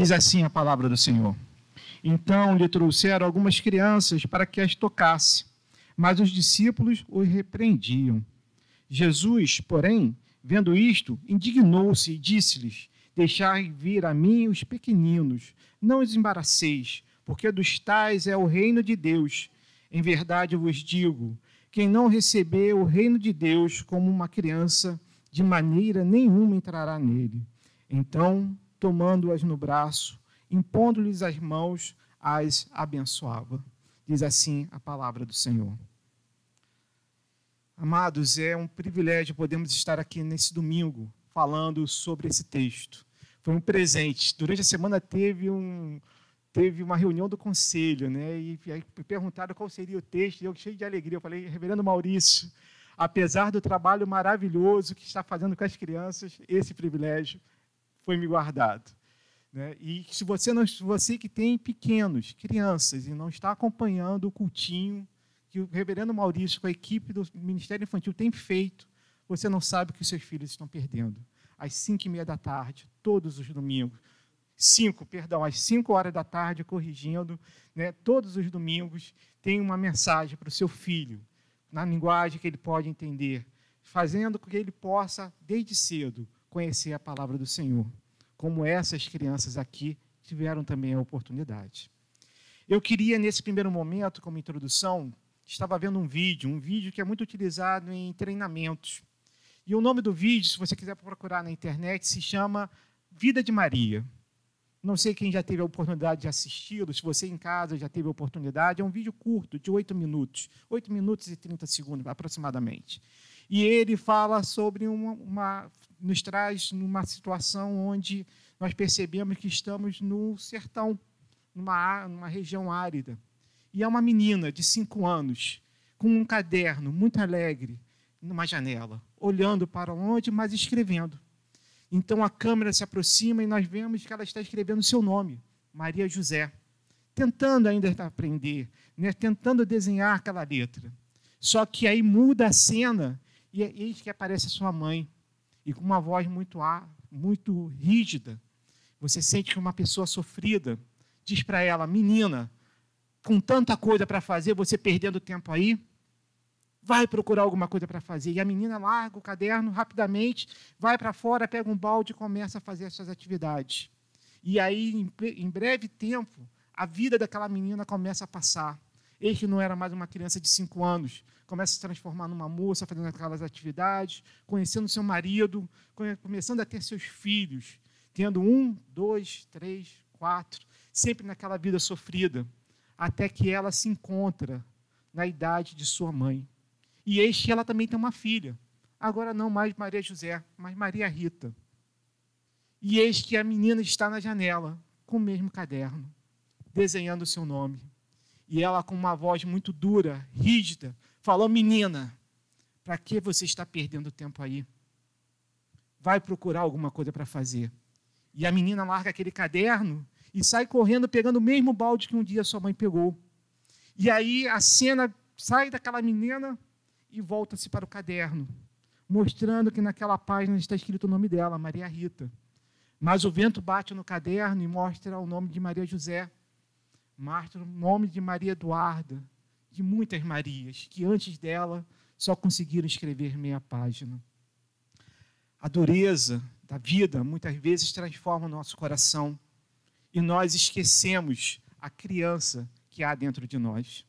Diz assim a palavra do Senhor. Então lhe trouxeram algumas crianças para que as tocasse, mas os discípulos os repreendiam. Jesus, porém, vendo isto, indignou-se e disse-lhes: Deixai vir a mim os pequeninos, não os embaraceis, porque dos tais é o reino de Deus. Em verdade vos digo: quem não receber o reino de Deus como uma criança, de maneira nenhuma entrará nele. Então, tomando-as no braço, impondo-lhes as mãos, as abençoava. Diz assim a palavra do Senhor. Amados, é um privilégio podermos estar aqui nesse domingo falando sobre esse texto. Foi um presente. Durante a semana teve um, teve uma reunião do conselho, né? E aí perguntaram qual seria o texto, e eu cheio de alegria, eu falei, Reverendo Maurício, apesar do trabalho maravilhoso que está fazendo com as crianças, esse privilégio foi me guardado. Né? E se você, não, você que tem pequenos, crianças, e não está acompanhando o cultinho que o reverendo Maurício, com a equipe do Ministério Infantil, tem feito, você não sabe o que seus filhos estão perdendo. Às cinco e meia da tarde, todos os domingos. Cinco, perdão, às cinco horas da tarde, corrigindo, né, todos os domingos, tem uma mensagem para o seu filho, na linguagem que ele pode entender, fazendo com que ele possa, desde cedo, conhecer a palavra do Senhor como essas crianças aqui tiveram também a oportunidade. Eu queria, nesse primeiro momento, como introdução, estava vendo um vídeo, um vídeo que é muito utilizado em treinamentos. E o nome do vídeo, se você quiser procurar na internet, se chama Vida de Maria. Não sei quem já teve a oportunidade de assisti-lo, se você em casa já teve a oportunidade. É um vídeo curto, de oito minutos, oito minutos e 30 segundos aproximadamente. E ele fala sobre uma, uma nos traz numa situação onde nós percebemos que estamos no sertão, numa, numa região árida. E é uma menina de cinco anos, com um caderno muito alegre, numa janela, olhando para onde, mas escrevendo. Então a câmera se aproxima e nós vemos que ela está escrevendo o seu nome, Maria José, tentando ainda aprender, né? tentando desenhar aquela letra. Só que aí muda a cena e eis que aparece a sua mãe, e com uma voz muito, muito rígida. Você sente que uma pessoa sofrida diz para ela: Menina, com tanta coisa para fazer, você perdendo tempo aí, vai procurar alguma coisa para fazer. E a menina larga o caderno rapidamente, vai para fora, pega um balde e começa a fazer as suas atividades. E aí, em breve tempo, a vida daquela menina começa a passar. Ele que não era mais uma criança de cinco anos, começa a se transformar numa moça, fazendo aquelas atividades, conhecendo seu marido, começando a ter seus filhos, tendo um, dois, três, quatro, sempre naquela vida sofrida, até que ela se encontra na idade de sua mãe. E eis que ela também tem uma filha. Agora não mais Maria José, mas Maria Rita. E eis que a menina está na janela, com o mesmo caderno, desenhando o seu nome. E ela, com uma voz muito dura, rígida, falou: Menina, para que você está perdendo tempo aí? Vai procurar alguma coisa para fazer. E a menina larga aquele caderno e sai correndo pegando o mesmo balde que um dia sua mãe pegou. E aí a cena sai daquela menina e volta-se para o caderno, mostrando que naquela página está escrito o nome dela, Maria Rita. Mas o vento bate no caderno e mostra o nome de Maria José. Mártir, o nome de Maria Eduarda, de muitas Marias, que antes dela só conseguiram escrever meia página. A dureza da vida muitas vezes transforma o nosso coração e nós esquecemos a criança que há dentro de nós.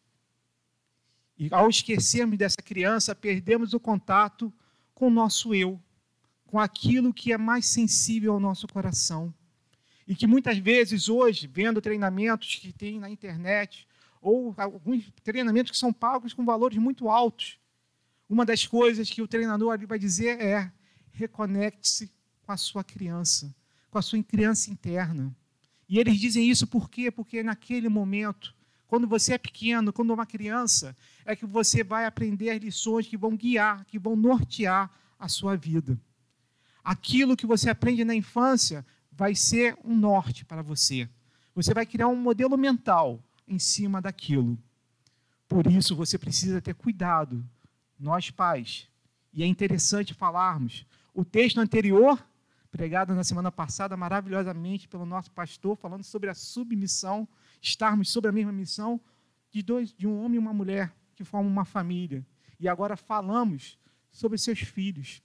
E ao esquecermos dessa criança, perdemos o contato com o nosso eu, com aquilo que é mais sensível ao nosso coração. E que muitas vezes hoje, vendo treinamentos que tem na internet, ou alguns treinamentos que são pagos com valores muito altos, uma das coisas que o treinador ali vai dizer é: reconecte-se com a sua criança, com a sua criança interna. E eles dizem isso por quê? Porque naquele momento, quando você é pequeno, quando é uma criança, é que você vai aprender lições que vão guiar, que vão nortear a sua vida. Aquilo que você aprende na infância vai ser um norte para você. Você vai criar um modelo mental em cima daquilo. Por isso você precisa ter cuidado, nós pais. E é interessante falarmos. O texto anterior pregado na semana passada maravilhosamente pelo nosso pastor, falando sobre a submissão, estarmos sobre a mesma missão de dois, de um homem e uma mulher que formam uma família. E agora falamos sobre seus filhos.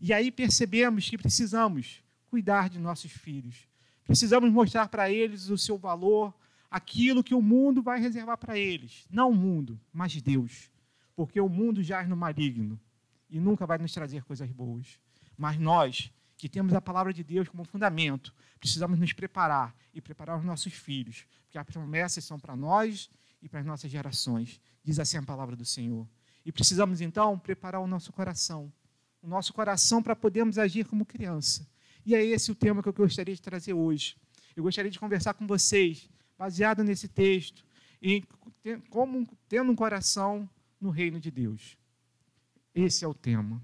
E aí percebemos que precisamos cuidar de nossos filhos. Precisamos mostrar para eles o seu valor, aquilo que o mundo vai reservar para eles. Não o mundo, mas Deus. Porque o mundo jaz no maligno e nunca vai nos trazer coisas boas. Mas nós que temos a palavra de Deus como fundamento, precisamos nos preparar e preparar os nossos filhos, porque as promessas são para nós e para as nossas gerações, diz assim a palavra do Senhor. E precisamos então preparar o nosso coração, o nosso coração para podermos agir como criança. E é esse o tema que eu gostaria de trazer hoje. Eu gostaria de conversar com vocês, baseado nesse texto, e como tendo um coração no reino de Deus. Esse é o tema.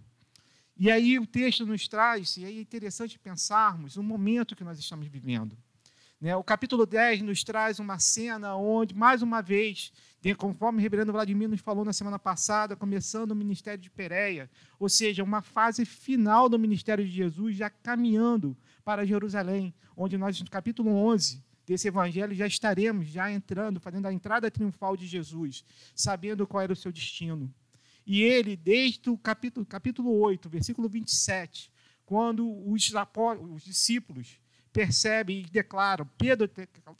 E aí o texto nos traz, e aí é interessante pensarmos o momento que nós estamos vivendo. Né? O capítulo 10 nos traz uma cena onde, mais uma vez, conforme o reverendo Vladimir nos falou na semana passada, começando o ministério de Pereia, ou seja, uma fase final do ministério de Jesus, já caminhando para Jerusalém, onde nós, no capítulo 11 desse evangelho, já estaremos já entrando, fazendo a entrada triunfal de Jesus, sabendo qual era o seu destino. E ele, desde o capítulo, capítulo 8, versículo 27, quando os, os discípulos percebem e declaram, Pedro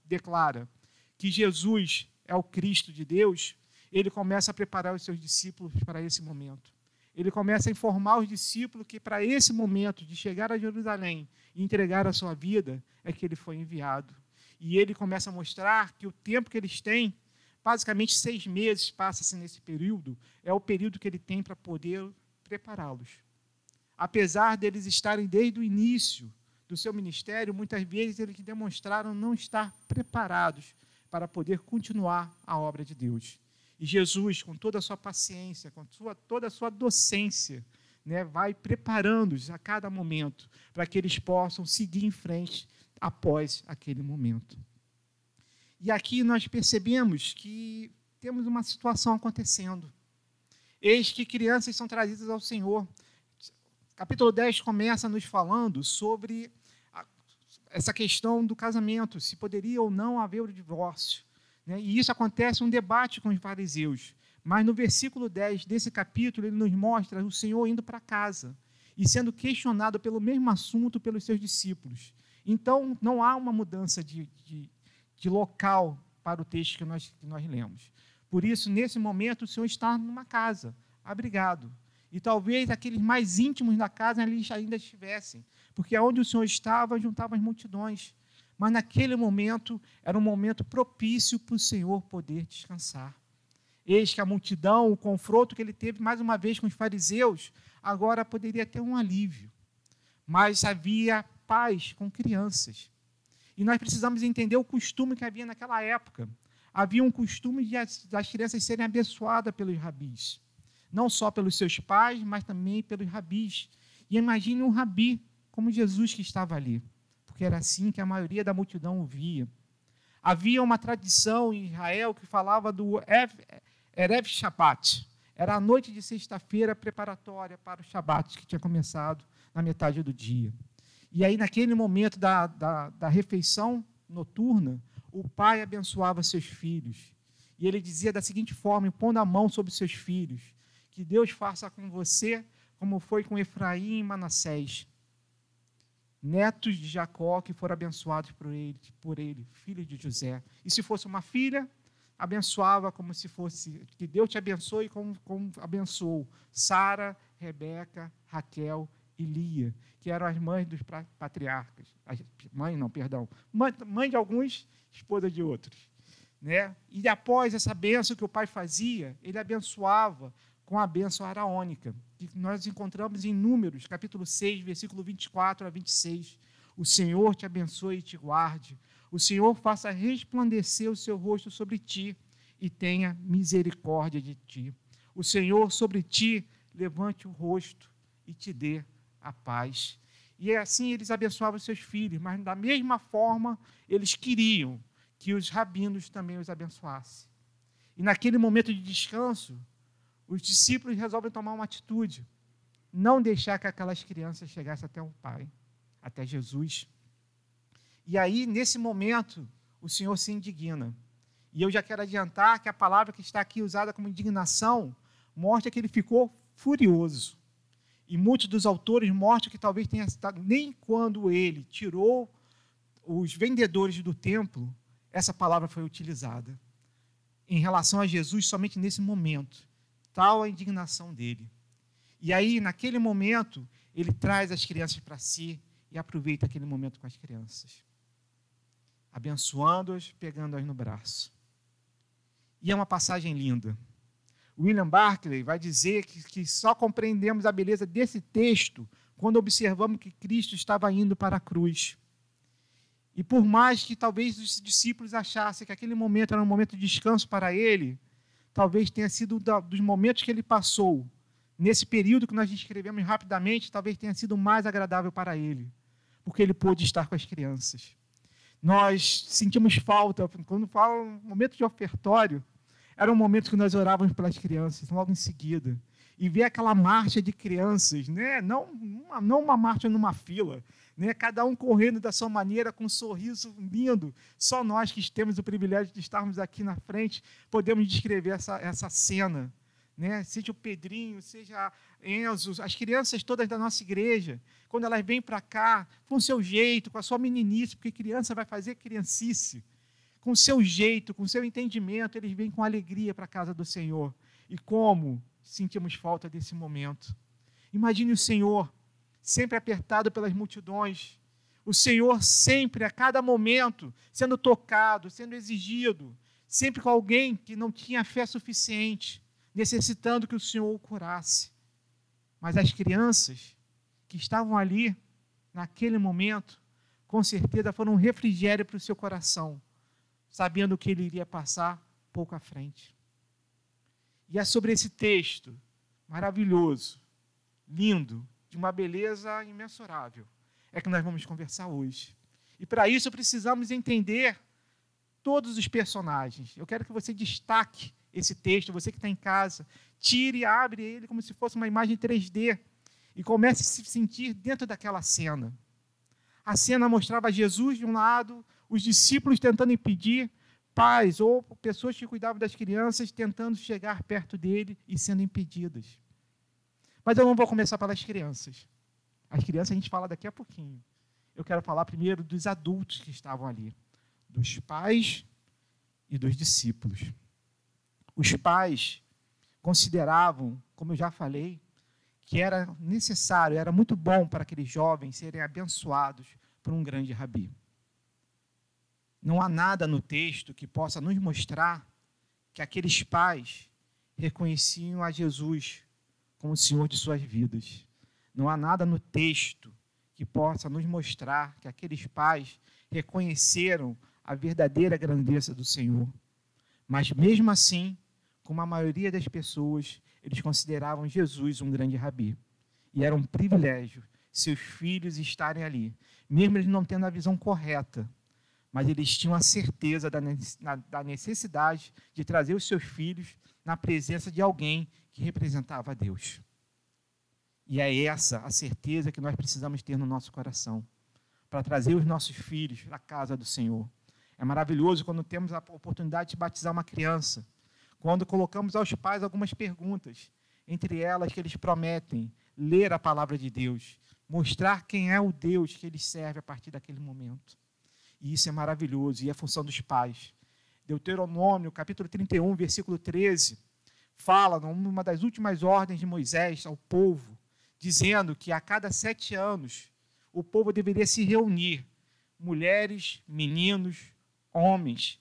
declara que Jesus é o Cristo de Deus, ele começa a preparar os seus discípulos para esse momento. Ele começa a informar os discípulos que para esse momento de chegar a Jerusalém e entregar a sua vida é que ele foi enviado. E ele começa a mostrar que o tempo que eles têm basicamente seis meses passa-se nesse período, é o período que ele tem para poder prepará-los. Apesar deles estarem desde o início do seu ministério, muitas vezes eles demonstraram não estar preparados para poder continuar a obra de Deus. E Jesus, com toda a sua paciência, com sua, toda a sua docência, né, vai preparando-os a cada momento para que eles possam seguir em frente após aquele momento. E aqui nós percebemos que temos uma situação acontecendo. Eis que crianças são trazidas ao Senhor. Capítulo 10 começa nos falando sobre essa questão do casamento, se poderia ou não haver o divórcio. Né? E isso acontece um debate com os fariseus. Mas no versículo 10 desse capítulo, ele nos mostra o Senhor indo para casa e sendo questionado pelo mesmo assunto pelos seus discípulos. Então, não há uma mudança de, de, de local para o texto que nós, que nós lemos. Por isso, nesse momento, o Senhor está numa casa, abrigado. E talvez aqueles mais íntimos da casa ainda estivessem, porque onde o Senhor estava, juntava as multidões. Mas naquele momento, era um momento propício para o Senhor poder descansar. Eis que a multidão, o confronto que ele teve mais uma vez com os fariseus, agora poderia ter um alívio. Mas havia paz com crianças. E nós precisamos entender o costume que havia naquela época. Havia um costume de as, das crianças serem abençoadas pelos rabis. Não só pelos seus pais, mas também pelos rabis. E imagine um rabi como Jesus que estava ali, porque era assim que a maioria da multidão o via. Havia uma tradição em Israel que falava do Erev Shabbat. Era a noite de sexta-feira preparatória para o Shabbat, que tinha começado na metade do dia. E aí, naquele momento da, da, da refeição noturna, o pai abençoava seus filhos. E ele dizia da seguinte forma, pondo a mão sobre seus filhos: Que Deus faça com você como foi com Efraim e Manassés, netos de Jacó que foram abençoados por ele, por ele, filho de José. E se fosse uma filha, abençoava como se fosse que Deus te abençoe como, como abençoou Sara, Rebeca, Raquel e Lia, que eram as mães dos patriarcas. As, mãe, não, perdão. Mãe, mãe de alguns, esposa de outros. Né? E após essa benção que o pai fazia, ele abençoava com a benção araônica, que nós encontramos em Números, capítulo 6, versículo 24 a 26. O Senhor te abençoe e te guarde. O Senhor faça resplandecer o seu rosto sobre ti e tenha misericórdia de ti. O Senhor sobre ti levante o rosto e te dê a paz. E assim eles abençoavam seus filhos, mas da mesma forma eles queriam que os rabinos também os abençoassem. E naquele momento de descanso, os discípulos resolvem tomar uma atitude: não deixar que aquelas crianças chegassem até o pai. até Jesus. E aí, nesse momento, o Senhor se indigna. E eu já quero adiantar que a palavra que está aqui usada como indignação mostra que ele ficou furioso. E muitos dos autores mostram que talvez tenha estado nem quando ele tirou os vendedores do templo, essa palavra foi utilizada. Em relação a Jesus, somente nesse momento, tal a indignação dele. E aí, naquele momento, ele traz as crianças para si e aproveita aquele momento com as crianças, abençoando-as, pegando-as no braço. E é uma passagem linda. William Barclay vai dizer que, que só compreendemos a beleza desse texto quando observamos que Cristo estava indo para a cruz. E por mais que talvez os discípulos achassem que aquele momento era um momento de descanso para ele, talvez tenha sido dos momentos que ele passou, nesse período que nós descrevemos rapidamente, talvez tenha sido mais agradável para ele, porque ele pôde estar com as crianças. Nós sentimos falta, quando fala um momento de ofertório, era um momento que nós orávamos pelas crianças, logo em seguida. E ver aquela marcha de crianças, né? não, uma, não uma marcha numa fila, né? cada um correndo da sua maneira, com um sorriso lindo. Só nós que temos o privilégio de estarmos aqui na frente podemos descrever essa, essa cena. Né? Seja o Pedrinho, seja Enzo, as crianças todas da nossa igreja, quando elas vêm para cá, com o seu jeito, com a sua meninice, porque criança vai fazer criancice com seu jeito, com seu entendimento, eles vêm com alegria para a casa do Senhor. E como sentimos falta desse momento. Imagine o Senhor sempre apertado pelas multidões, o Senhor sempre, a cada momento, sendo tocado, sendo exigido, sempre com alguém que não tinha fé suficiente, necessitando que o Senhor o curasse. Mas as crianças que estavam ali, naquele momento, com certeza foram um refrigério para o seu coração sabendo que ele iria passar pouco à frente. E é sobre esse texto maravilhoso, lindo, de uma beleza imensurável, é que nós vamos conversar hoje. E para isso precisamos entender todos os personagens. Eu quero que você destaque esse texto, você que está em casa, tire e abre ele como se fosse uma imagem 3D e comece a se sentir dentro daquela cena. A cena mostrava Jesus de um lado, os discípulos tentando impedir, pais ou pessoas que cuidavam das crianças tentando chegar perto dele e sendo impedidas. Mas eu não vou começar pelas crianças. As crianças a gente fala daqui a pouquinho. Eu quero falar primeiro dos adultos que estavam ali, dos pais e dos discípulos. Os pais consideravam, como eu já falei, que era necessário, era muito bom para aqueles jovens serem abençoados por um grande rabi. Não há nada no texto que possa nos mostrar que aqueles pais reconheciam a Jesus como o Senhor de suas vidas. Não há nada no texto que possa nos mostrar que aqueles pais reconheceram a verdadeira grandeza do Senhor. Mas mesmo assim, como a maioria das pessoas, eles consideravam Jesus um grande rabi. E era um privilégio seus filhos estarem ali, mesmo eles não tendo a visão correta mas eles tinham a certeza da necessidade de trazer os seus filhos na presença de alguém que representava a Deus. E é essa a certeza que nós precisamos ter no nosso coração, para trazer os nossos filhos para a casa do Senhor. É maravilhoso quando temos a oportunidade de batizar uma criança, quando colocamos aos pais algumas perguntas, entre elas que eles prometem ler a palavra de Deus, mostrar quem é o Deus que eles servem a partir daquele momento. E isso é maravilhoso, e é função dos pais. Deuteronômio, capítulo 31, versículo 13, fala, numa das últimas ordens de Moisés ao povo, dizendo que a cada sete anos o povo deveria se reunir, mulheres, meninos, homens,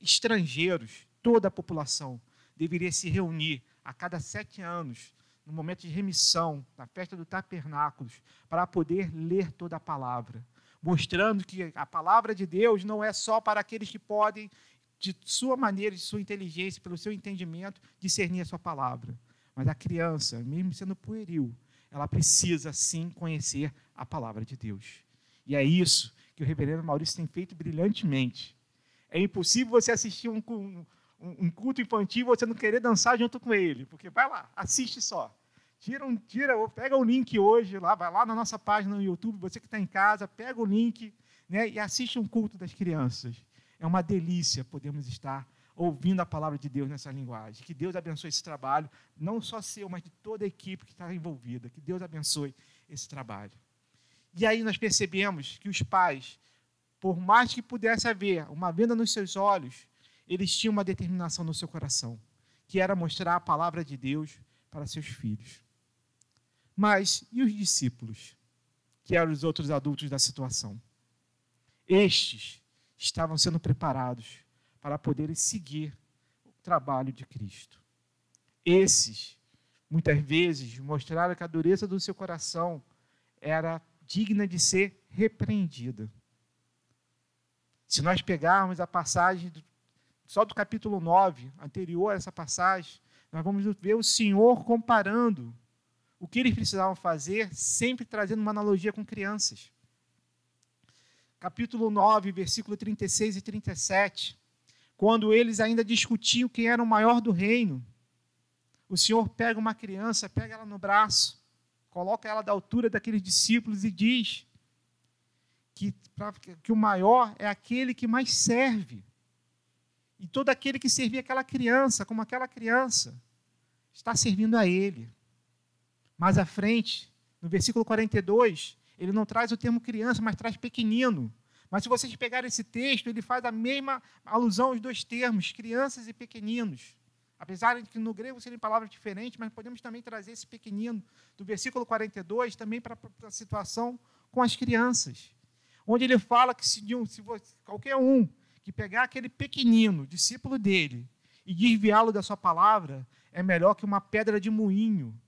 estrangeiros, toda a população deveria se reunir a cada sete anos, no momento de remissão, na festa do tabernáculos, para poder ler toda a palavra mostrando que a palavra de Deus não é só para aqueles que podem, de sua maneira, de sua inteligência, pelo seu entendimento, discernir a sua palavra. Mas a criança, mesmo sendo pueril, ela precisa sim conhecer a palavra de Deus. E é isso que o reverendo Maurício tem feito brilhantemente. É impossível você assistir um, um, um culto infantil e você não querer dançar junto com ele, porque vai lá, assiste só. Tira, um, tira, pega o link hoje, lá, vai lá na nossa página no YouTube, você que está em casa, pega o link né, e assiste um culto das crianças. É uma delícia podemos estar ouvindo a palavra de Deus nessa linguagem. Que Deus abençoe esse trabalho, não só seu, mas de toda a equipe que está envolvida. Que Deus abençoe esse trabalho. E aí nós percebemos que os pais, por mais que pudesse haver uma venda nos seus olhos, eles tinham uma determinação no seu coração, que era mostrar a palavra de Deus para seus filhos. Mas e os discípulos, que eram os outros adultos da situação? Estes estavam sendo preparados para poderem seguir o trabalho de Cristo. Esses, muitas vezes, mostraram que a dureza do seu coração era digna de ser repreendida. Se nós pegarmos a passagem do, só do capítulo 9, anterior a essa passagem, nós vamos ver o Senhor comparando o que eles precisavam fazer, sempre trazendo uma analogia com crianças. Capítulo 9, versículo 36 e 37 quando eles ainda discutiam quem era o maior do reino. O Senhor pega uma criança, pega ela no braço, coloca ela da altura daqueles discípulos e diz que, que o maior é aquele que mais serve. E todo aquele que servia aquela criança, como aquela criança, está servindo a ele. Mais à frente, no versículo 42, ele não traz o termo criança, mas traz pequenino. Mas se vocês pegarem esse texto, ele faz a mesma alusão aos dois termos, crianças e pequeninos. Apesar de que no grego serem palavras diferentes, mas podemos também trazer esse pequenino do versículo 42 também para a situação com as crianças. Onde ele fala que se, se você, qualquer um que pegar aquele pequenino, discípulo dele, e desviá-lo da sua palavra, é melhor que uma pedra de moinho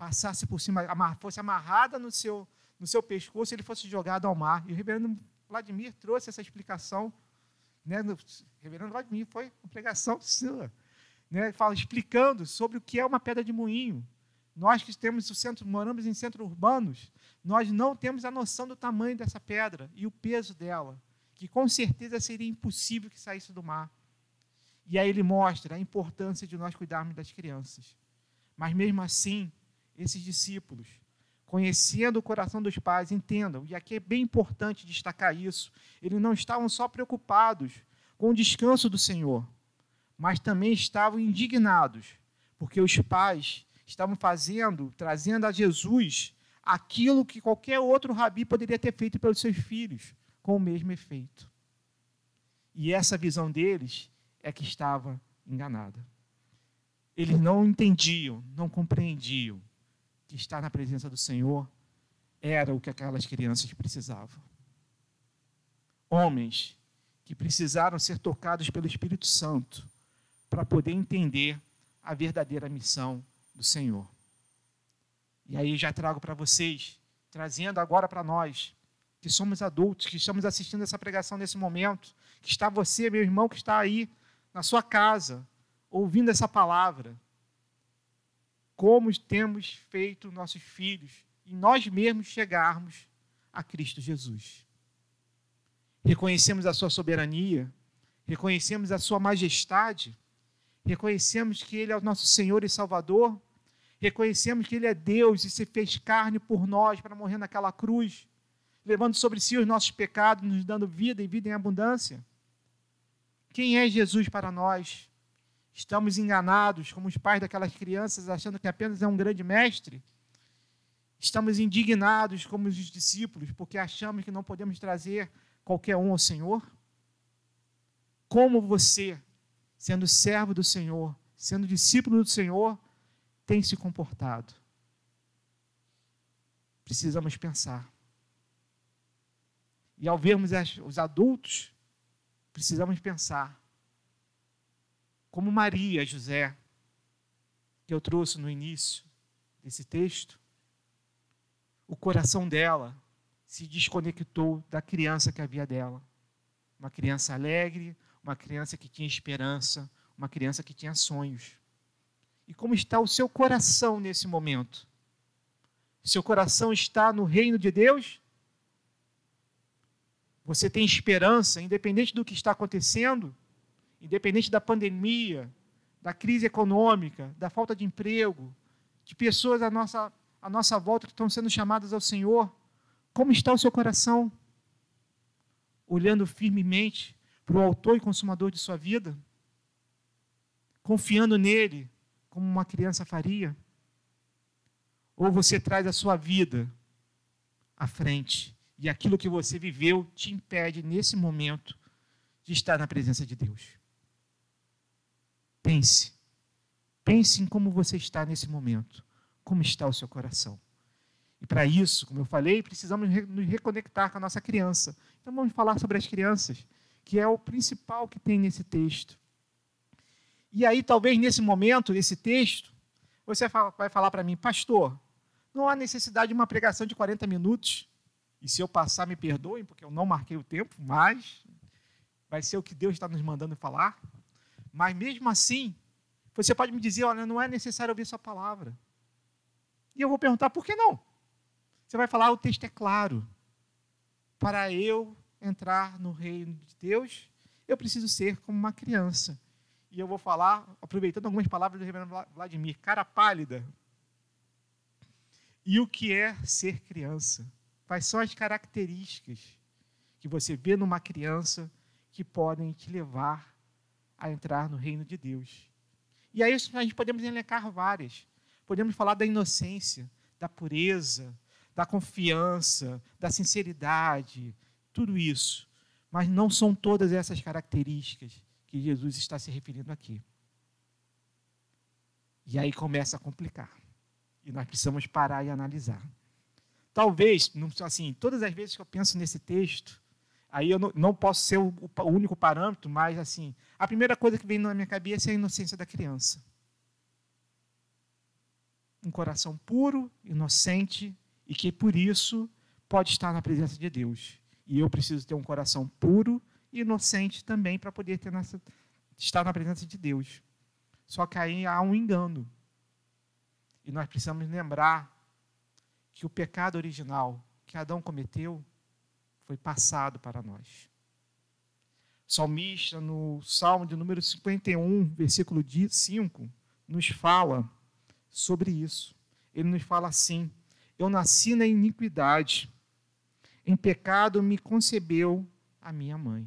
passasse por cima, fosse amarrada no seu, no seu pescoço ele fosse jogado ao mar. E o reverendo Vladimir trouxe essa explicação. Né, no, reverendo Vladimir foi uma pregação sua, né, fala, explicando sobre o que é uma pedra de moinho. Nós que temos o centro, moramos em centros urbanos, nós não temos a noção do tamanho dessa pedra e o peso dela, que com certeza seria impossível que saísse do mar. E aí ele mostra a importância de nós cuidarmos das crianças. Mas mesmo assim, esses discípulos, conhecendo o coração dos pais, entendam, e aqui é bem importante destacar isso, eles não estavam só preocupados com o descanso do Senhor, mas também estavam indignados, porque os pais estavam fazendo, trazendo a Jesus aquilo que qualquer outro rabi poderia ter feito pelos seus filhos, com o mesmo efeito. E essa visão deles é que estava enganada. Eles não entendiam, não compreendiam que estar na presença do Senhor era o que aquelas crianças precisavam. Homens que precisaram ser tocados pelo Espírito Santo para poder entender a verdadeira missão do Senhor. E aí já trago para vocês, trazendo agora para nós, que somos adultos, que estamos assistindo essa pregação nesse momento, que está você, meu irmão, que está aí na sua casa, ouvindo essa palavra como temos feito nossos filhos e nós mesmos chegarmos a Cristo Jesus. Reconhecemos a sua soberania, reconhecemos a sua majestade, reconhecemos que Ele é o nosso Senhor e Salvador, reconhecemos que Ele é Deus e se fez carne por nós para morrer naquela cruz, levando sobre si os nossos pecados, nos dando vida e vida em abundância. Quem é Jesus para nós? Estamos enganados, como os pais daquelas crianças, achando que apenas é um grande mestre. Estamos indignados, como os discípulos, porque achamos que não podemos trazer qualquer um ao Senhor. Como você, sendo servo do Senhor, sendo discípulo do Senhor, tem se comportado? Precisamos pensar. E ao vermos os adultos, precisamos pensar como Maria, José, que eu trouxe no início desse texto, o coração dela se desconectou da criança que havia dela. Uma criança alegre, uma criança que tinha esperança, uma criança que tinha sonhos. E como está o seu coração nesse momento? Seu coração está no reino de Deus? Você tem esperança, independente do que está acontecendo? Independente da pandemia, da crise econômica, da falta de emprego, de pessoas à nossa, à nossa volta que estão sendo chamadas ao Senhor, como está o seu coração? Olhando firmemente para o autor e consumador de sua vida? Confiando nele como uma criança faria? Ou você traz a sua vida à frente e aquilo que você viveu te impede nesse momento de estar na presença de Deus? Pense. Pense em como você está nesse momento. Como está o seu coração. E para isso, como eu falei, precisamos nos reconectar com a nossa criança. Então vamos falar sobre as crianças, que é o principal que tem nesse texto. E aí, talvez nesse momento, nesse texto, você vai falar para mim, pastor, não há necessidade de uma pregação de 40 minutos. E se eu passar, me perdoem, porque eu não marquei o tempo, mas vai ser o que Deus está nos mandando falar. Mas mesmo assim, você pode me dizer, olha, não é necessário ouvir sua palavra. E eu vou perguntar, por que não? Você vai falar, o texto é claro. Para eu entrar no reino de Deus, eu preciso ser como uma criança. E eu vou falar, aproveitando algumas palavras do reverendo Vladimir, cara pálida. E o que é ser criança? Quais são as características que você vê numa criança que podem te levar a entrar no reino de Deus? E aí a gente podemos elencar várias. Podemos falar da inocência, da pureza, da confiança, da sinceridade, tudo isso. Mas não são todas essas características que Jesus está se referindo aqui. E aí começa a complicar. E nós precisamos parar e analisar. Talvez, assim, todas as vezes que eu penso nesse texto, aí eu não, não posso ser o, o, único parâmetro, mas assim, a primeira coisa que vem na minha cabeça é a inocência da criança. Um coração puro, inocente, e que por isso pode estar na presença de Deus. E eu preciso ter um coração puro e inocente também para poder ter nessa, estar na presença de Deus. Só que aí há um engano. E nós precisamos lembrar que o pecado original que Adão cometeu foi passado para nós. Salmista, no Salmo de número 51, versículo 5, nos fala sobre isso. Ele nos fala assim: eu nasci na iniquidade. Em pecado me concebeu a minha mãe.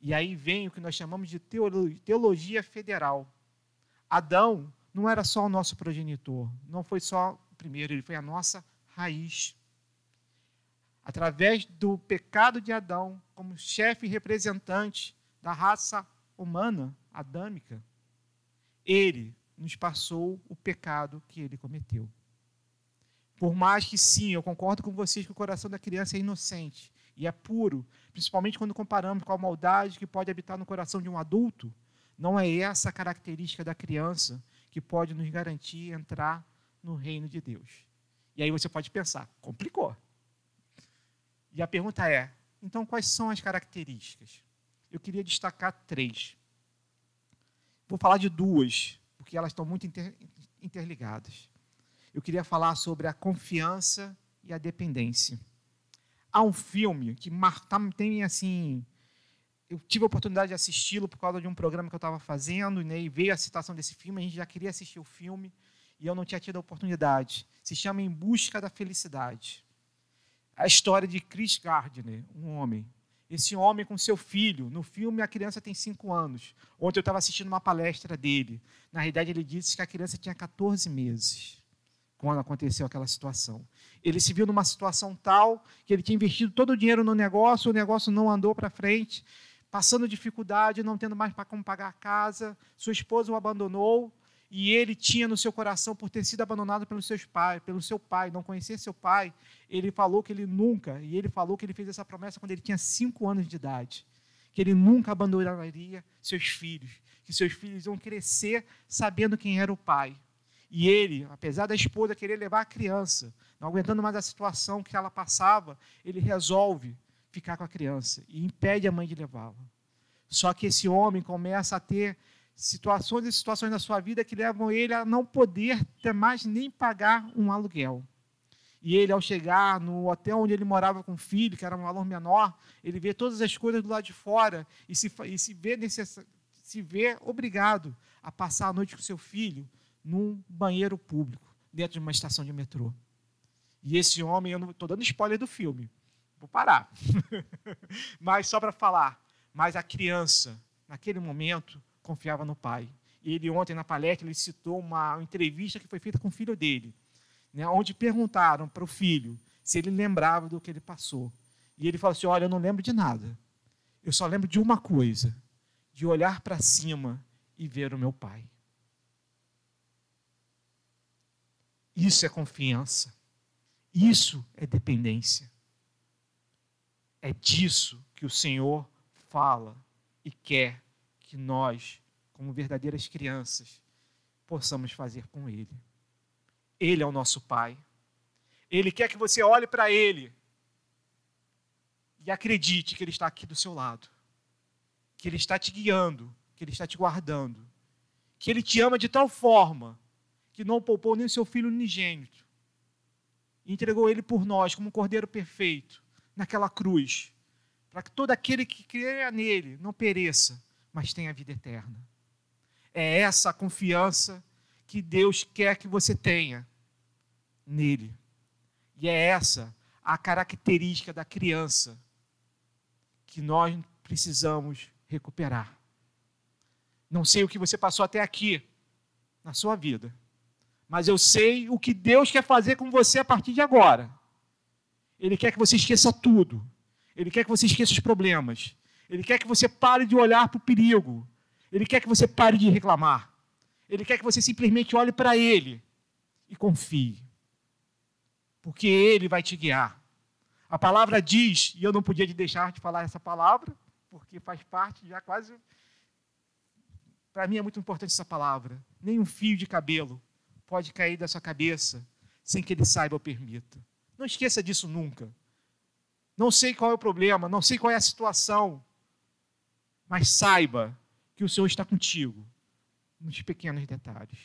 E aí vem o que nós chamamos de teologia federal. Adão não era só o nosso progenitor, não foi só o primeiro, ele foi a nossa raiz. Através do pecado de Adão, como chefe representante da raça humana adâmica, ele nos passou o pecado que ele cometeu. Por mais que sim, eu concordo com vocês que o coração da criança é inocente e é puro, principalmente quando comparamos com a maldade que pode habitar no coração de um adulto, não é essa a característica da criança que pode nos garantir entrar no reino de Deus. E aí você pode pensar, complicou. E a pergunta é: então quais são as características? Eu queria destacar três. Vou falar de duas, porque elas estão muito inter, interligadas eu queria falar sobre a confiança e a dependência. Há um filme que tá, tem assim. Eu tive a oportunidade de assisti-lo por causa de um programa que eu estava fazendo, né, e veio a citação desse filme. A gente já queria assistir o filme e eu não tinha tido a oportunidade. Se chama Em Busca da Felicidade. A história de Chris Gardner, um homem. Esse homem com seu filho. No filme, a criança tem cinco anos. Ontem eu estava assistindo uma palestra dele. Na realidade, ele disse que a criança tinha 14 meses quando aconteceu aquela situação. Ele se viu numa situação tal que ele tinha investido todo o dinheiro no negócio, o negócio não andou para frente, passando dificuldade, não tendo mais para como pagar a casa, sua esposa o abandonou e ele tinha no seu coração por ter sido abandonado pelos seus pais, pelo seu pai, não conhecer seu pai. Ele falou que ele nunca, e ele falou que ele fez essa promessa quando ele tinha cinco anos de idade, que ele nunca abandonaria seus filhos, que seus filhos iam crescer sabendo quem era o pai. E ele, apesar da esposa querer levar a criança, não aguentando mais a situação que ela passava, ele resolve ficar com a criança e impede a mãe de levá-la. Só que esse homem começa a ter situações e situações na sua vida que levam ele a não poder ter mais nem pagar um aluguel. E ele, ao chegar no hotel onde ele morava com o filho, que era um valor menor, ele vê todas as coisas do lado de fora e se, e se, vê, necess, se vê obrigado a passar a noite com seu filho num banheiro público, dentro de uma estação de metrô. E esse homem, eu não estou dando spoiler do filme, vou parar. mas só para falar, mas a criança, naquele momento, confiava no pai. Ele ontem na palestra ele citou uma entrevista que foi feita com o filho dele, né, onde perguntaram para o filho se ele lembrava do que ele passou. E ele falou assim: Olha, eu não lembro de nada. Eu só lembro de uma coisa: de olhar para cima e ver o meu pai. Isso é confiança. Isso é dependência. É disso que o Senhor fala e quer que nós, como verdadeiras crianças, possamos fazer com Ele. Ele é o nosso Pai. Ele quer que você olhe para Ele e acredite que Ele está aqui do seu lado, que Ele está te guiando, que Ele está te guardando, que Ele te ama de tal forma que não poupou nem seu filho unigênito e entregou Ele por nós como um cordeiro perfeito naquela cruz, para que todo aquele que creia nele não pereça, mas tenha vida eterna. É essa a confiança que Deus quer que você tenha nele. E é essa a característica da criança que nós precisamos recuperar. Não sei o que você passou até aqui na sua vida, mas eu sei o que Deus quer fazer com você a partir de agora. Ele quer que você esqueça tudo. Ele quer que você esqueça os problemas. Ele quer que você pare de olhar para o perigo. Ele quer que você pare de reclamar. Ele quer que você simplesmente olhe para Ele e confie. Porque Ele vai te guiar. A palavra diz, e eu não podia deixar de falar essa palavra, porque faz parte já quase. Para mim é muito importante essa palavra. Nem um fio de cabelo pode cair da sua cabeça sem que ele saiba ou permita. Não esqueça disso nunca. Não sei qual é o problema, não sei qual é a situação, mas saiba que o Senhor está contigo nos pequenos detalhes.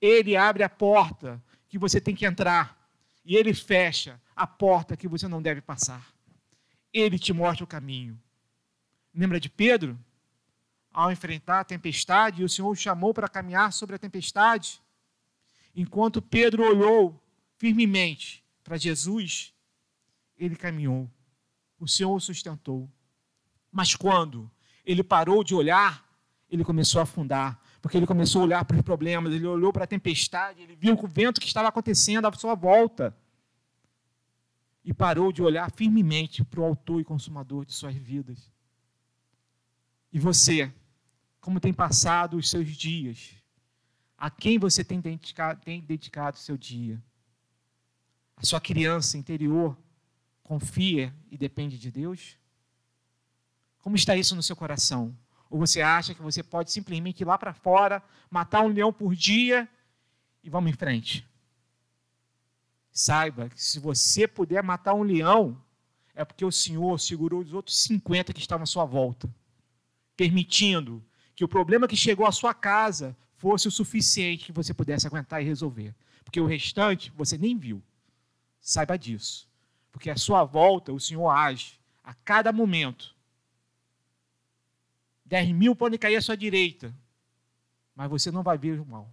Ele abre a porta que você tem que entrar e ele fecha a porta que você não deve passar. Ele te mostra o caminho. Lembra de Pedro? Ao enfrentar a tempestade, o Senhor o chamou para caminhar sobre a tempestade. Enquanto Pedro olhou firmemente para Jesus, ele caminhou. O Senhor o sustentou. Mas quando ele parou de olhar, ele começou a afundar, porque ele começou a olhar para os problemas, ele olhou para a tempestade, ele viu o vento que estava acontecendo à sua volta e parou de olhar firmemente para o autor e consumador de suas vidas. E você, como tem passado os seus dias? A quem você tem dedicado, tem dedicado o seu dia? A sua criança interior confia e depende de Deus? Como está isso no seu coração? Ou você acha que você pode simplesmente ir lá para fora, matar um leão por dia e vamos em frente? Saiba que se você puder matar um leão, é porque o Senhor segurou os outros 50 que estavam à sua volta, permitindo que o problema que chegou à sua casa fosse o suficiente que você pudesse aguentar e resolver. Porque o restante você nem viu. Saiba disso. Porque à sua volta o Senhor age a cada momento. Dez mil podem cair à sua direita, mas você não vai ver o mal.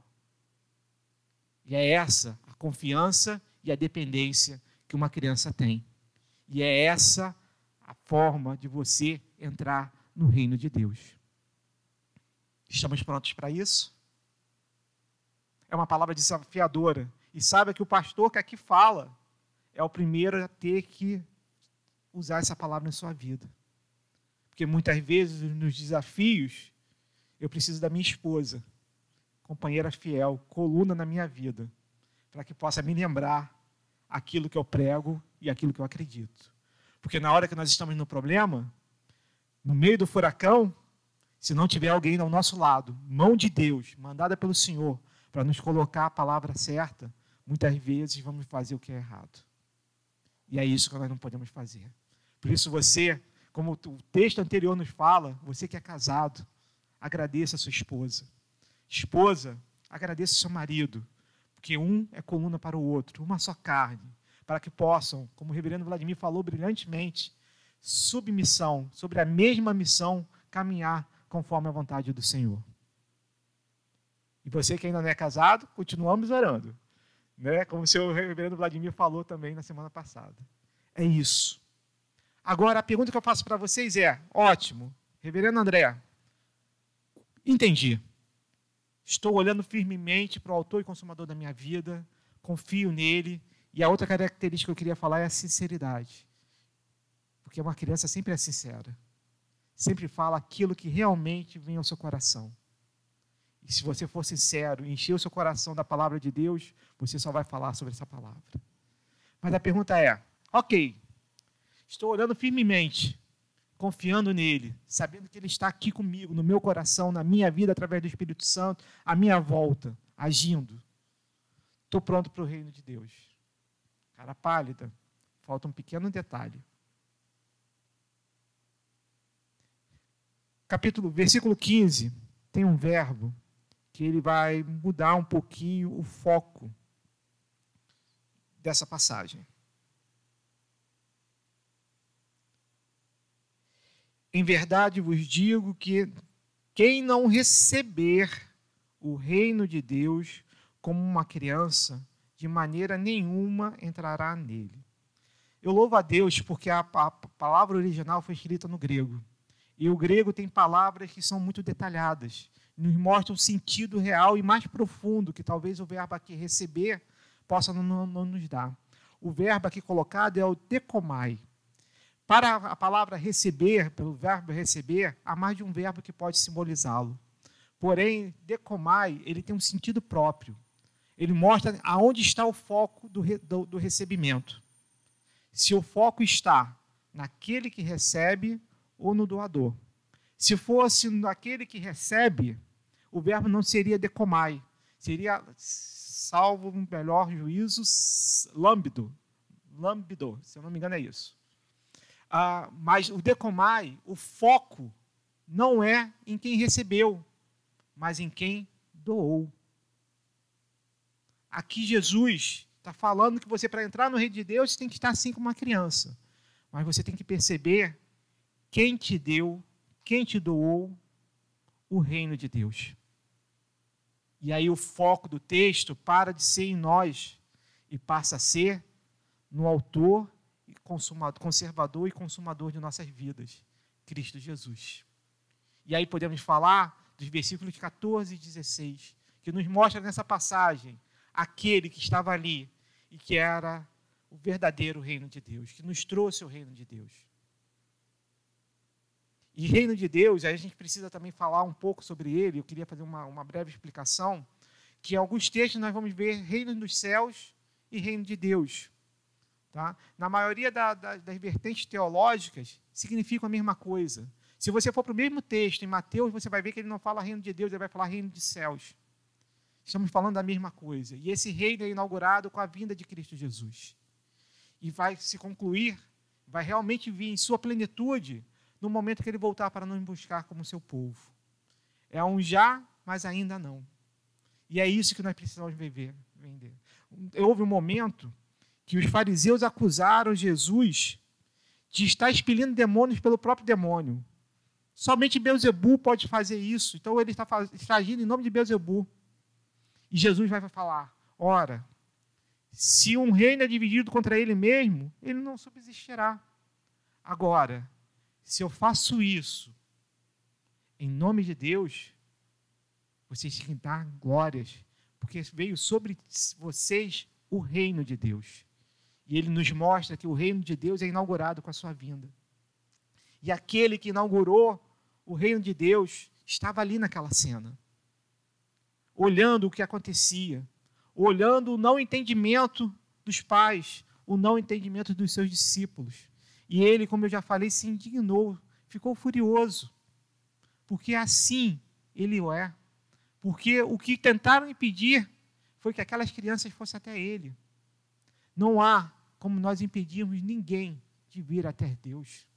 E é essa a confiança e a dependência que uma criança tem. E é essa a forma de você entrar no reino de Deus. Estamos prontos para isso? É uma palavra desafiadora. E saiba que o pastor que aqui fala é o primeiro a ter que usar essa palavra na sua vida. Porque muitas vezes nos desafios eu preciso da minha esposa, companheira fiel, coluna na minha vida, para que possa me lembrar aquilo que eu prego e aquilo que eu acredito. Porque na hora que nós estamos no problema, no meio do furacão, se não tiver alguém ao nosso lado, mão de Deus, mandada pelo Senhor, para nos colocar a palavra certa, muitas vezes vamos fazer o que é errado. E é isso que nós não podemos fazer. Por isso você, como o texto anterior nos fala, você que é casado, agradeça a sua esposa. Esposa, agradeça seu marido porque um é coluna para o outro, uma só carne, para que possam, como o reverendo Vladimir falou brilhantemente, submissão, sobre a mesma missão, caminhar conforme a vontade do Senhor. E você que ainda não é casado, continuamos orando. Né? Como o seu reverendo Vladimir falou também na semana passada. É isso. Agora, a pergunta que eu faço para vocês é: ótimo, reverendo André, entendi. Estou olhando firmemente para o autor e consumador da minha vida, confio nele. E a outra característica que eu queria falar é a sinceridade. Porque uma criança sempre é sincera. Sempre fala aquilo que realmente vem ao seu coração. E se você for sincero e encher o seu coração da palavra de Deus, você só vai falar sobre essa palavra. Mas a pergunta é: ok, estou olhando firmemente confiando nele, sabendo que ele está aqui comigo, no meu coração, na minha vida, através do Espírito Santo, à minha volta, agindo. Estou pronto para o reino de Deus. Cara pálida, falta um pequeno detalhe. Capítulo, versículo 15, tem um verbo que ele vai mudar um pouquinho o foco dessa passagem. Em verdade vos digo que quem não receber o reino de Deus como uma criança, de maneira nenhuma entrará nele. Eu louvo a Deus porque a, palavra original foi escrita no grego. E o grego tem palavras que são muito detalhadas, nos mostram um sentido real e mais profundo que talvez o verbo aqui receber possa não, não nos dar. O verbo aqui colocado é o decomai, para a palavra receber, pelo verbo receber, há mais de um verbo que pode simbolizá-lo. Porém, decomai, ele tem um sentido próprio. Ele mostra aonde está o foco do, do, do recebimento. Se o foco está naquele que recebe ou no doador. Se fosse naquele que recebe, o verbo não seria decomai, seria, salvo um melhor juízo, lâmbido. Lâmbido, se eu não me engano é isso. Ah, mas o decomai, o foco, não é em quem recebeu, mas em quem doou. Aqui Jesus está falando que você, para entrar no reino de Deus, tem que estar assim como uma criança. Mas você tem que perceber quem te deu, quem te doou o reino de Deus. E aí o foco do texto para de ser em nós e passa a ser no autor conservador e consumador de nossas vidas, Cristo Jesus. E aí podemos falar dos versículos 14 e 16, que nos mostra nessa passagem aquele que estava ali e que era o verdadeiro reino de Deus, que nos trouxe o reino de Deus. E reino de Deus, aí a gente precisa também falar um pouco sobre ele, eu queria fazer uma, uma breve explicação, que em alguns textos nós vamos ver reino dos céus e reino de Deus. Tá? Na maioria da, da, das vertentes teológicas, significam a mesma coisa. Se você for para o mesmo texto, em Mateus, você vai ver que ele não fala reino de Deus, ele vai falar reino de céus. Estamos falando da mesma coisa. E esse reino é inaugurado com a vinda de Cristo Jesus. E vai se concluir, vai realmente vir em sua plenitude no momento que ele voltar para nos buscar como seu povo. É um já, mas ainda não. E é isso que nós precisamos viver. Vender. Houve um momento que os fariseus acusaram Jesus de estar expelindo demônios pelo próprio demônio. Somente Beuzebu pode fazer isso. Então ele está, está agindo em nome de Beuzebu. E Jesus vai falar: ora, se um reino é dividido contra ele mesmo, ele não subsistirá. Agora, se eu faço isso em nome de Deus, vocês têm que dar glórias, porque veio sobre vocês o reino de Deus. E ele nos mostra que o reino de Deus é inaugurado com a sua vinda. E aquele que inaugurou o reino de Deus estava ali naquela cena, olhando o que acontecia, olhando o não entendimento dos pais, o não entendimento dos seus discípulos. E ele, como eu já falei, se indignou, ficou furioso, porque assim ele o é. Porque o que tentaram impedir foi que aquelas crianças fossem até ele. Não há como nós impedimos ninguém de vir até Deus.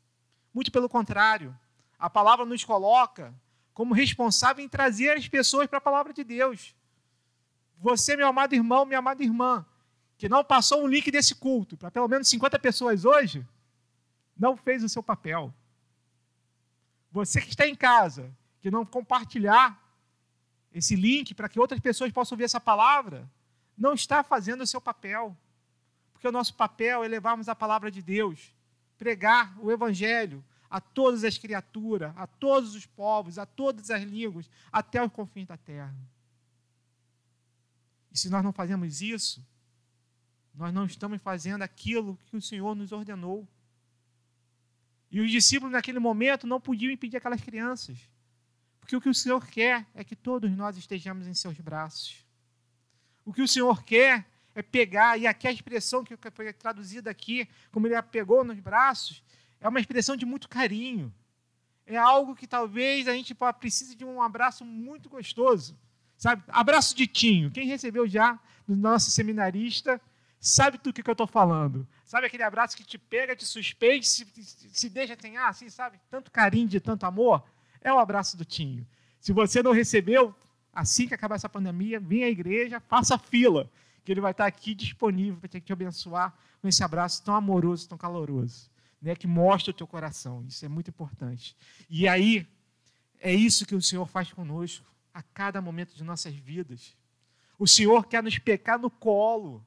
Muito pelo contrário, a palavra nos coloca como responsável em trazer as pessoas para a palavra de Deus. Você, meu amado irmão, minha amada irmã, que não passou um link desse culto para pelo menos 50 pessoas hoje, não fez o seu papel. Você que está em casa, que não compartilhar, esse link para que outras pessoas possam ver essa palavra, não está fazendo o seu papel. Porque o nosso papel é levarmos a palavra de Deus, pregar o evangelho a todas as criaturas, a todos os povos, a todas as línguas, até os confins da terra. E se nós não fazemos isso, nós não estamos fazendo aquilo que o Senhor nos ordenou. E os discípulos, naquele momento, não podiam impedir aquelas crianças. Porque o que o Senhor quer é que todos nós estejamos em seus braços. O que o Senhor quer é pegar, e aqui a expressão que foi traduzida aqui, como ele a pegou nos braços, é uma expressão de muito carinho. É algo que talvez a gente precise de um abraço muito gostoso. Sabe? Abraço de Tinho. Quem recebeu já do nosso seminarista sabe do que, que eu estou falando. Sabe aquele abraço que te pega, te suspende, se, se deixa assim, ah, assim, sabe? Tanto carinho, de tanto amor. É o abraço do Tinho. Se você não recebeu, assim que acabar essa pandemia, vem à igreja, faça fila, que ele vai estar aqui disponível para te abençoar com esse abraço tão amoroso, tão caloroso, né, que mostra o teu coração. Isso é muito importante. E aí, é isso que o Senhor faz conosco a cada momento de nossas vidas. O Senhor quer nos pecar no colo.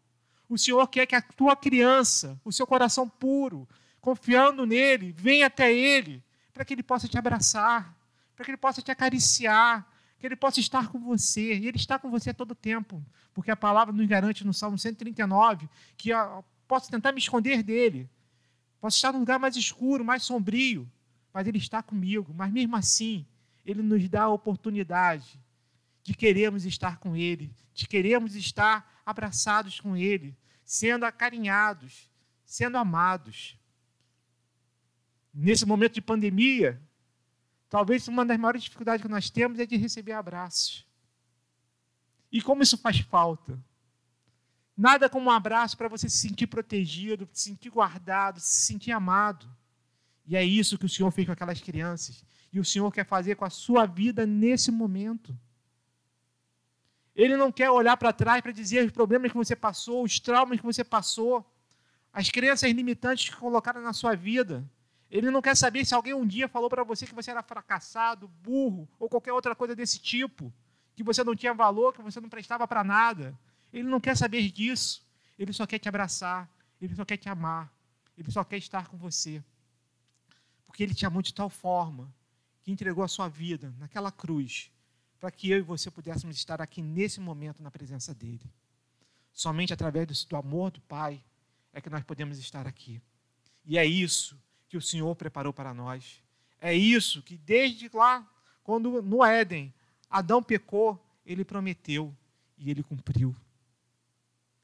O Senhor quer que a tua criança, o seu coração puro, confiando nele, venha até ele, para que ele possa te abraçar, para que ele possa te acariciar, que ele possa estar com você. E ele está com você todo o tempo, porque a palavra nos garante no Salmo 139 que eu posso tentar me esconder dele, posso estar num lugar mais escuro, mais sombrio, mas ele está comigo. Mas mesmo assim, ele nos dá a oportunidade de queremos estar com ele, de queremos estar abraçados com ele, sendo acarinhados, sendo amados. Nesse momento de pandemia, talvez uma das maiores dificuldades que nós temos é de receber abraços. E como isso faz falta. Nada como um abraço para você se sentir protegido, se sentir guardado, se sentir amado. E é isso que o Senhor fez com aquelas crianças. E o Senhor quer fazer com a sua vida nesse momento. Ele não quer olhar para trás para dizer os problemas que você passou, os traumas que você passou, as crenças limitantes que colocaram na sua vida. Ele não quer saber se alguém um dia falou para você que você era fracassado, burro ou qualquer outra coisa desse tipo, que você não tinha valor, que você não prestava para nada. Ele não quer saber disso. Ele só quer te abraçar, ele só quer te amar, ele só quer estar com você. Porque ele te amou de tal forma que entregou a sua vida naquela cruz para que eu e você pudéssemos estar aqui nesse momento na presença dele. Somente através do amor do Pai é que nós podemos estar aqui. E é isso que o Senhor preparou para nós. É isso que desde lá, quando no Éden, Adão pecou, ele prometeu e ele cumpriu.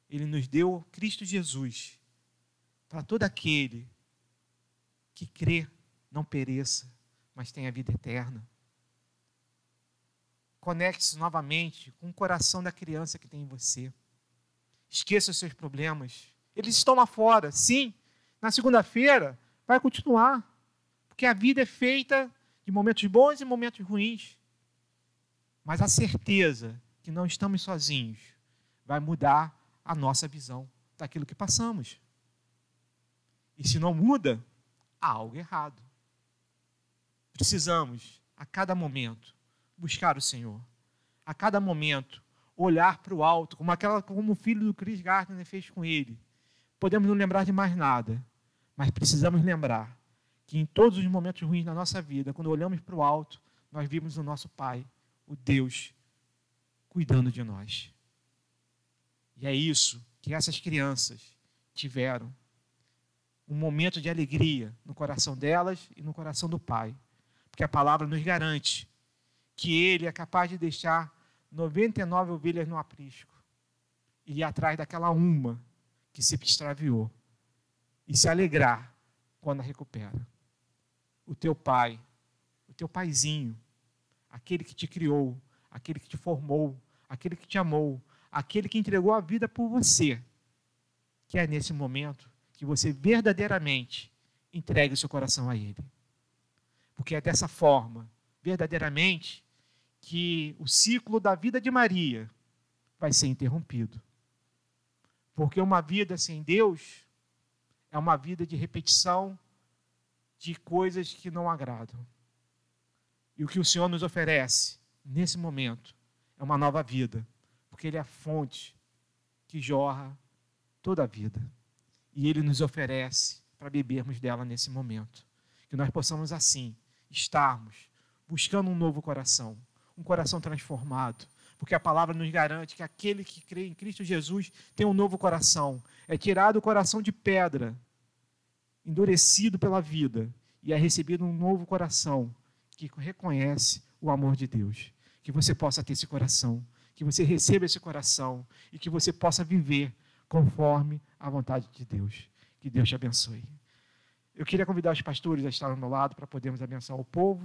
Ele nos deu Cristo Jesus para todo aquele que crê, não pereça, mas tenha vida eterna. Conecte-se novamente com o coração da criança que tem em você. Esqueça os seus problemas. Eles estão lá fora, sim. Na segunda-feira vai continuar. Porque a vida é feita de momentos bons e momentos ruins. Mas a certeza que não estamos sozinhos vai mudar a nossa visão daquilo que passamos. E se não muda, há algo errado. Precisamos, a cada momento, buscar o Senhor. A cada momento, olhar para o alto, como, aquela, como o filho do Chris Gardner fez com ele. Podemos não lembrar de mais nada, mas precisamos lembrar que em todos os momentos ruins da nossa vida, quando olhamos para o alto, nós vimos o nosso Pai, o Deus, cuidando de nós. E é isso que essas crianças tiveram. Um momento de alegria no coração delas e no coração do Pai. Porque a palavra nos garante que ele é capaz de deixar 99 ovelhas no aprisco e ir atrás daquela uma que se extraviou e se alegrar quando a recupera. O teu pai, o teu paizinho, aquele que te criou, aquele que te formou, aquele que te amou, aquele que entregou a vida por você, que é nesse momento que você verdadeiramente entregue o seu coração a Ele. Porque é dessa forma, verdadeiramente, que o ciclo da vida de Maria vai ser interrompido. Porque uma vida sem Deus é uma vida de repetição de coisas que não agradam. E o que o Senhor nos oferece nesse momento é uma nova vida, porque Ele é a fonte que jorra toda a vida. E Ele nos oferece para bebermos dela nesse momento. Que nós possamos, assim, estarmos buscando um novo coração, um coração transformado, porque a palavra nos garante que aquele que crê em Cristo Jesus tem um novo coração. É tirado o coração de pedra, endurecido pela vida, e é recebido um novo coração que reconhece o amor de Deus. Que você possa ter esse coração, que você receba esse coração e que você possa viver conforme a vontade de Deus. Que Deus te abençoe. Eu queria convidar os pastores a estar ao meu lado para podermos abençoar o povo